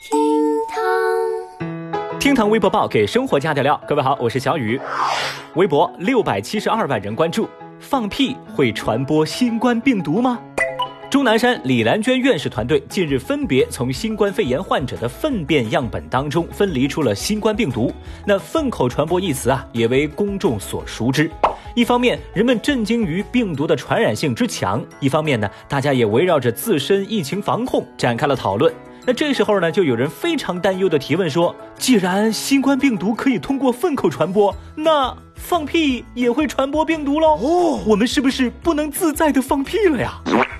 厅堂，厅堂微博报给生活加点料。各位好，我是小雨。微博六百七十二万人关注，放屁会传播新冠病毒吗？钟南山、李兰娟院士团队近日分别从新冠肺炎患者的粪便样本当中分离出了新冠病毒。那粪口传播一词啊，也为公众所熟知。一方面，人们震惊于病毒的传染性之强；一方面呢，大家也围绕着自身疫情防控展开了讨论。那这时候呢，就有人非常担忧的提问说：“既然新冠病毒可以通过粪口传播，那放屁也会传播病毒喽？哦，我们是不是不能自在的放屁了呀？”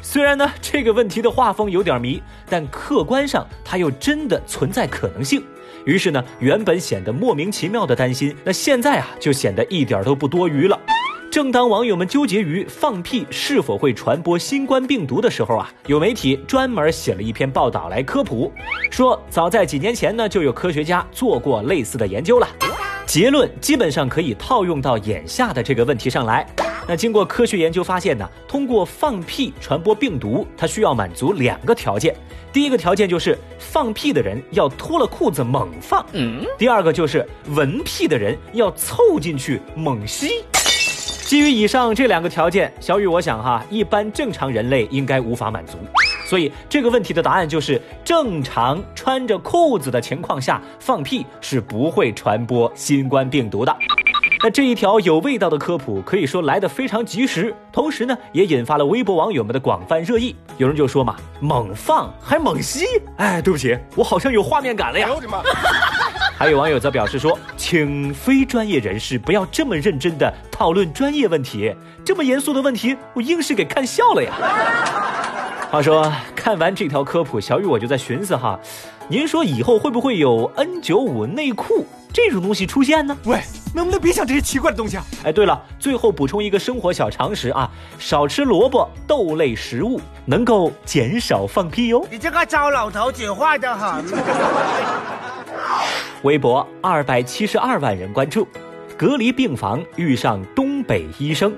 虽然呢，这个问题的画风有点迷，但客观上它又真的存在可能性。于是呢，原本显得莫名其妙的担心，那现在啊，就显得一点都不多余了。正当网友们纠结于放屁是否会传播新冠病毒的时候啊，有媒体专门写了一篇报道来科普，说早在几年前呢，就有科学家做过类似的研究了，结论基本上可以套用到眼下的这个问题上来。那经过科学研究发现呢，通过放屁传播病毒，它需要满足两个条件，第一个条件就是放屁的人要脱了裤子猛放，嗯，第二个就是闻屁的人要凑进去猛吸。基于以上这两个条件，小雨我想哈，一般正常人类应该无法满足，所以这个问题的答案就是正常穿着裤子的情况下放屁是不会传播新冠病毒的。那这一条有味道的科普可以说来得非常及时，同时呢也引发了微博网友们的广泛热议。有人就说嘛，猛放还猛吸，哎，对不起，我好像有画面感了呀。哎呦我的妈！还有网友则表示说，请非专业人士不要这么认真的讨论专业问题，这么严肃的问题，我硬是给看笑了呀。话说，看完这条科普，小雨我就在寻思哈，您说以后会不会有 N95 内裤这种东西出现呢？喂，能不能别想这些奇怪的东西啊？哎，对了，最后补充一个生活小常识啊，少吃萝卜、豆类食物，能够减少放屁哟。你这个糟老头子坏的很。微博二百七十二万人关注，隔离病房遇上东北医生。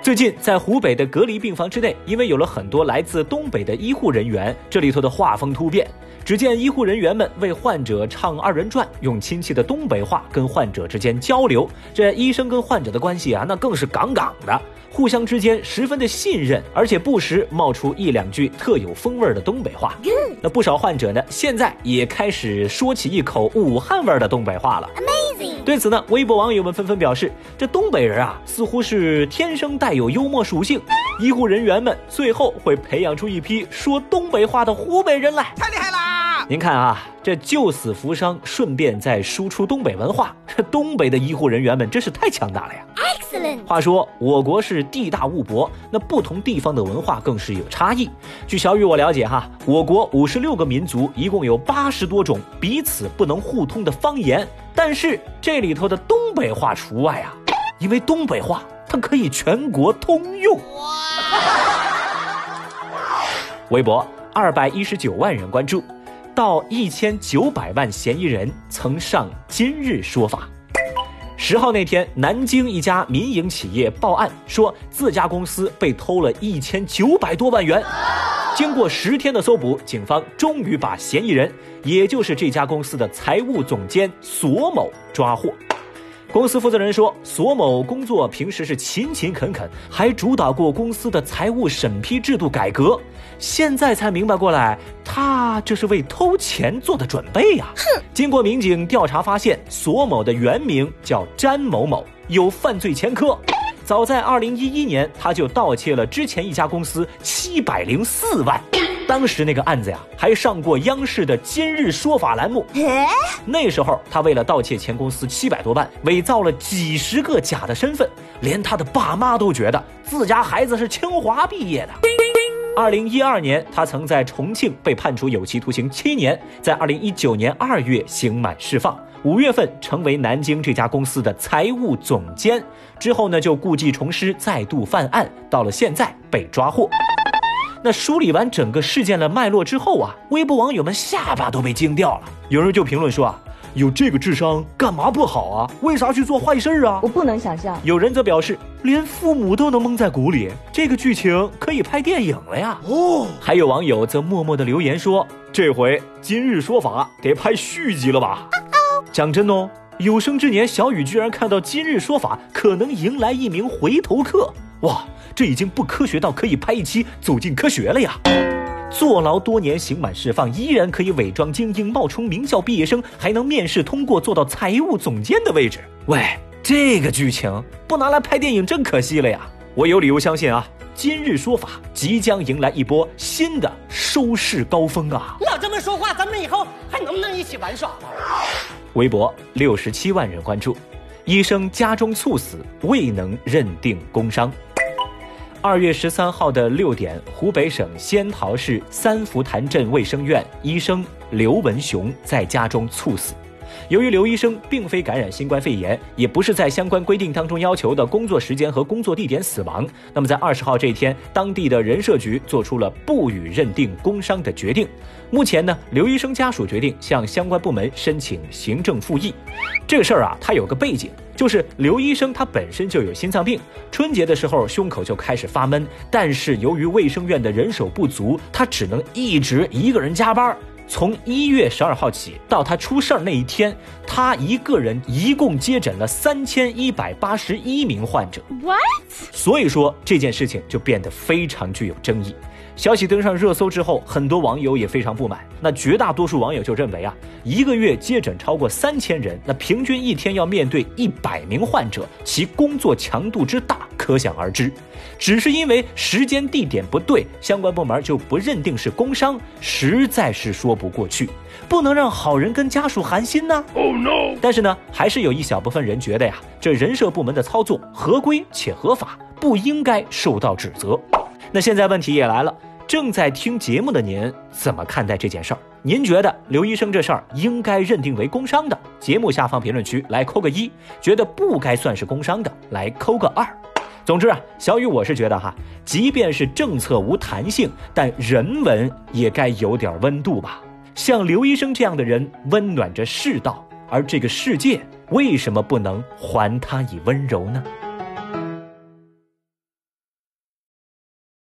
最近在湖北的隔离病房之内，因为有了很多来自东北的医护人员，这里头的画风突变。只见医护人员们为患者唱二人转，用亲切的东北话跟患者之间交流。这医生跟患者的关系啊，那更是杠杠的。互相之间十分的信任，而且不时冒出一两句特有风味的东北话。那不少患者呢，现在也开始说起一口武汉味的东北话了。Amazing！对此呢，微博网友们纷纷表示，这东北人啊，似乎是天生带有幽默属性。医护人员们最后会培养出一批说东北话的湖北人来，太厉害啦！您看啊，这救死扶伤，顺便再输出东北文化，这东北的医护人员们真是太强大了呀！Excellent！话说，我国是地大物博，那不同地方的文化更是有差异。据小雨我了解哈，我国五十六个民族，一共有八十多种彼此不能互通的方言，但是这里头的东北话除外啊，因为东北话它可以全国通用。微博二百一十九万人关注，到一千九百万嫌疑人曾上今日说法。十号那天，南京一家民营企业报案说，自家公司被偷了一千九百多万元。经过十天的搜捕，警方终于把嫌疑人，也就是这家公司的财务总监索某抓获。公司负责人说，索某工作平时是勤勤恳恳，还主导过公司的财务审批制度改革。现在才明白过来，他这是为偷钱做的准备呀！哼！经过民警调查发现，索某的原名叫詹某某，有犯罪前科。早在二零一一年，他就盗窃了之前一家公司七百零四万。当时那个案子呀，还上过央视的《今日说法》栏目。那时候他为了盗窃前公司七百多万，伪造了几十个假的身份，连他的爸妈都觉得自家孩子是清华毕业的。二零一二年，他曾在重庆被判处有期徒刑七年，在二零一九年二月刑满释放，五月份成为南京这家公司的财务总监。之后呢，就故技重施，再度犯案，到了现在被抓获。那梳理完整个事件的脉络之后啊，微博网友们下巴都被惊掉了。有人就评论说啊，有这个智商干嘛不好啊？为啥去做坏事啊我？不能想象。有人则表示，连父母都能蒙在鼓里，这个剧情可以拍电影了呀。哦，还有网友则默默的留言说：“这回今日说法得拍续集了吧？”讲真哦，有生之年，小雨居然看到今日说法可能迎来一名回头客，哇，这已经不科学到可以拍一期《走进科学》了呀！坐牢多年，刑满释放，依然可以伪装精英，冒充名校毕业生，还能面试通过，做到财务总监的位置。喂，这个剧情不拿来拍电影真可惜了呀！我有理由相信啊，今日说法即将迎来一波新的收视高峰啊！老这么说话，咱们以后还能不能一起玩耍了？微博六十七万人关注，医生家中猝死未能认定工伤。二月十三号的六点，湖北省仙桃市三福潭镇卫生院医生刘文雄在家中猝死。由于刘医生并非感染新冠肺炎，也不是在相关规定当中要求的工作时间和工作地点死亡，那么在二十号这一天，当地的人社局做出了不予认定工伤的决定。目前呢，刘医生家属决定向相关部门申请行政复议。这个事儿啊，它有个背景，就是刘医生他本身就有心脏病，春节的时候胸口就开始发闷，但是由于卫生院的人手不足，他只能一直一个人加班。从一月十二号起到他出事儿那一天，他一个人一共接诊了三千一百八十一名患者。What？所以说这件事情就变得非常具有争议。消息登上热搜之后，很多网友也非常不满。那绝大多数网友就认为啊，一个月接诊超过三千人，那平均一天要面对一百名患者，其工作强度之大可想而知。只是因为时间地点不对，相关部门就不认定是工伤，实在是说不过去。不能让好人跟家属寒心呢、Oh no！但是呢，还是有一小部分人觉得呀，这人社部门的操作合规且合法，不应该受到指责。那现在问题也来了，正在听节目的您怎么看待这件事儿？您觉得刘医生这事儿应该认定为工伤的？节目下方评论区来扣个一；觉得不该算是工伤的，来扣个二。总之啊，小雨我是觉得哈，即便是政策无弹性，但人文也该有点温度吧。像刘医生这样的人，温暖着世道，而这个世界为什么不能还他以温柔呢？